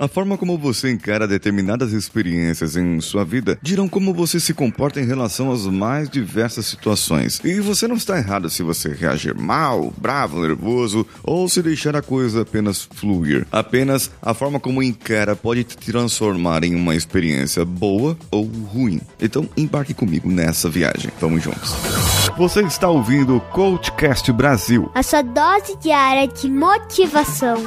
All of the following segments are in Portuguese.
A forma como você encara determinadas experiências em sua vida dirão como você se comporta em relação às mais diversas situações. E você não está errado se você reagir mal, bravo, nervoso ou se deixar a coisa apenas fluir. Apenas a forma como encara pode te transformar em uma experiência boa ou ruim. Então embarque comigo nessa viagem. Vamos juntos. Você está ouvindo o Coachcast Brasil. A sua dose diária de motivação.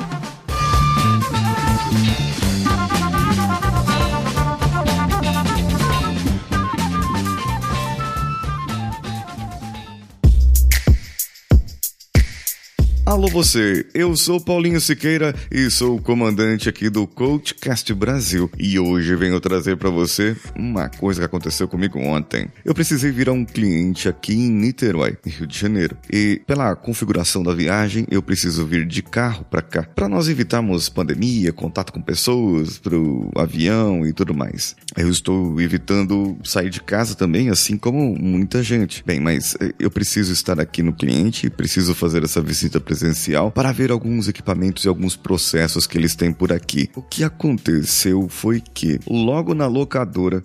Alô você, eu sou Paulinho Siqueira e sou o comandante aqui do Coachcast Brasil e hoje venho trazer para você uma coisa que aconteceu comigo ontem. Eu precisei virar um cliente aqui em Niterói, Rio de Janeiro, e pela configuração da viagem eu preciso vir de carro para cá, para nós evitarmos pandemia, contato com pessoas, pro avião e tudo mais. Eu estou evitando sair de casa também, assim como muita gente. Bem, mas eh, eu preciso estar aqui no cliente, preciso fazer essa visita presencial para ver alguns equipamentos e alguns processos que eles têm por aqui. O que aconteceu foi que logo na locadora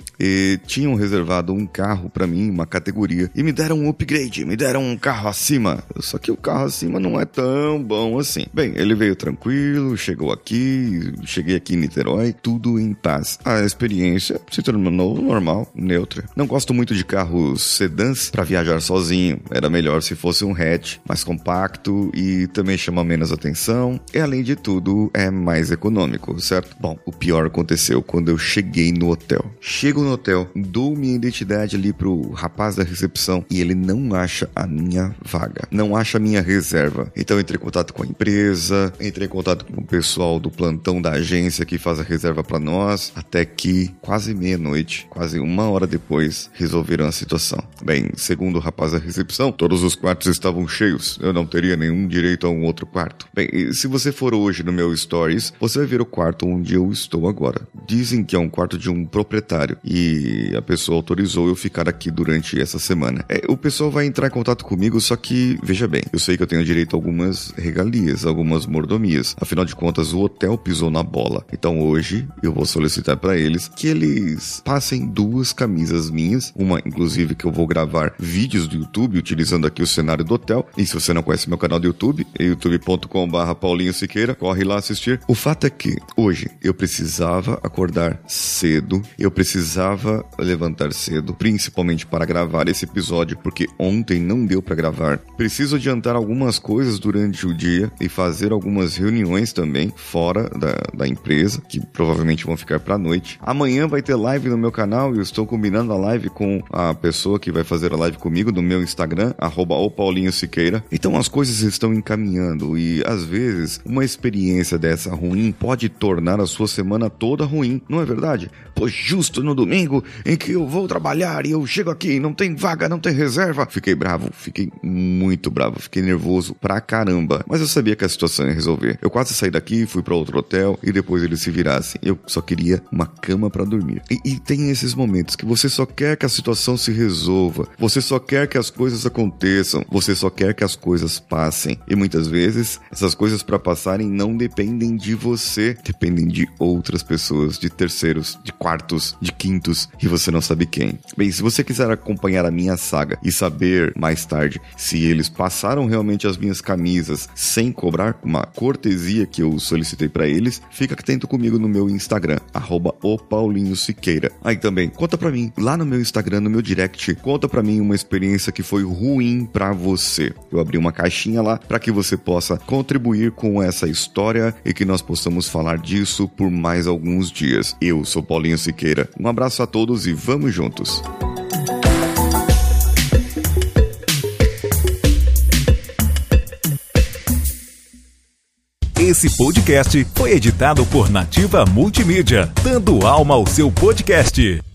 tinham reservado um carro para mim, uma categoria, e me deram um upgrade, me deram um carro acima. Só que o carro acima não é tão bom assim. Bem, ele veio tranquilo, chegou aqui, cheguei aqui em Niterói, tudo em paz. A experiência se tornou normal, neutra. Não gosto muito de carros sedãs para viajar sozinho. Era melhor se fosse um hatch mais compacto e também chama menos atenção e além de tudo é mais econômico, certo? Bom, o pior aconteceu quando eu cheguei no hotel. Chego no hotel, dou minha identidade ali pro rapaz da recepção e ele não acha a minha vaga, não acha a minha reserva. Então entrei em contato com a empresa, entrei em contato com o pessoal do plantão da agência que faz a reserva para nós, até que quase meia-noite, quase uma hora depois, resolveram a situação. Bem, segundo o rapaz da recepção, todos os quartos estavam cheios. Eu não teria nenhum direito a um outro quarto. Bem, se você for hoje no meu Stories, você vai ver o quarto onde eu estou agora. Dizem que é um quarto de um proprietário e a pessoa autorizou eu ficar aqui durante essa semana. É, o pessoal vai entrar em contato comigo, só que, veja bem, eu sei que eu tenho direito a algumas regalias, algumas mordomias. Afinal de contas, o hotel pisou na bola. Então hoje eu vou solicitar para eles que eles passem duas camisas minhas, uma inclusive que eu vou gravar vídeos do YouTube utilizando aqui o cenário do hotel. E se você não conhece meu canal do YouTube, youtube.com.br Paulinho Siqueira, corre lá assistir. O fato é que hoje eu precisava acordar cedo, eu precisava levantar cedo, principalmente para gravar esse episódio, porque ontem não deu para gravar. Preciso adiantar algumas coisas durante o dia e fazer algumas reuniões também fora da, da empresa, que provavelmente vão ficar para noite. Amanhã vai ter live no meu canal e eu estou combinando a live com a pessoa que vai fazer a live comigo no meu Instagram, arroba Paulinho Siqueira. Então as coisas estão encaminhando e às vezes uma experiência dessa ruim pode tornar a sua semana toda ruim, não é verdade? Pois justo no domingo em que eu vou trabalhar e eu chego aqui não tem vaga, não tem reserva. Fiquei bravo, fiquei muito bravo, fiquei nervoso pra caramba. Mas eu sabia que a situação ia resolver. Eu quase saí daqui, fui para outro hotel e depois eles se virassem. Eu só queria uma cama para dormir. E, e tem esses momentos que você só quer que a situação se resolva, você só quer que as coisas aconteçam, você só quer que as coisas passem. E muitas vezes essas coisas para passarem não dependem de você, dependem de outras pessoas, de terceiros, de quartos, de quintos e você não sabe quem. Bem, se você quiser acompanhar a minha saga e saber mais tarde se eles passaram realmente as minhas camisas sem cobrar uma cortesia que eu solicitei para eles, fica atento comigo no meu Instagram, arroba. Aí também, conta pra mim, lá no meu Instagram, no meu direct, conta pra mim uma experiência que foi ruim para você. Eu abri uma caixinha lá para que você possa contribuir com essa história e que nós possamos falar disso por mais alguns dias. Eu sou Paulinho Siqueira. Um abraço a todos e vamos juntos. Esse podcast foi editado por Nativa Multimídia, dando alma ao seu podcast.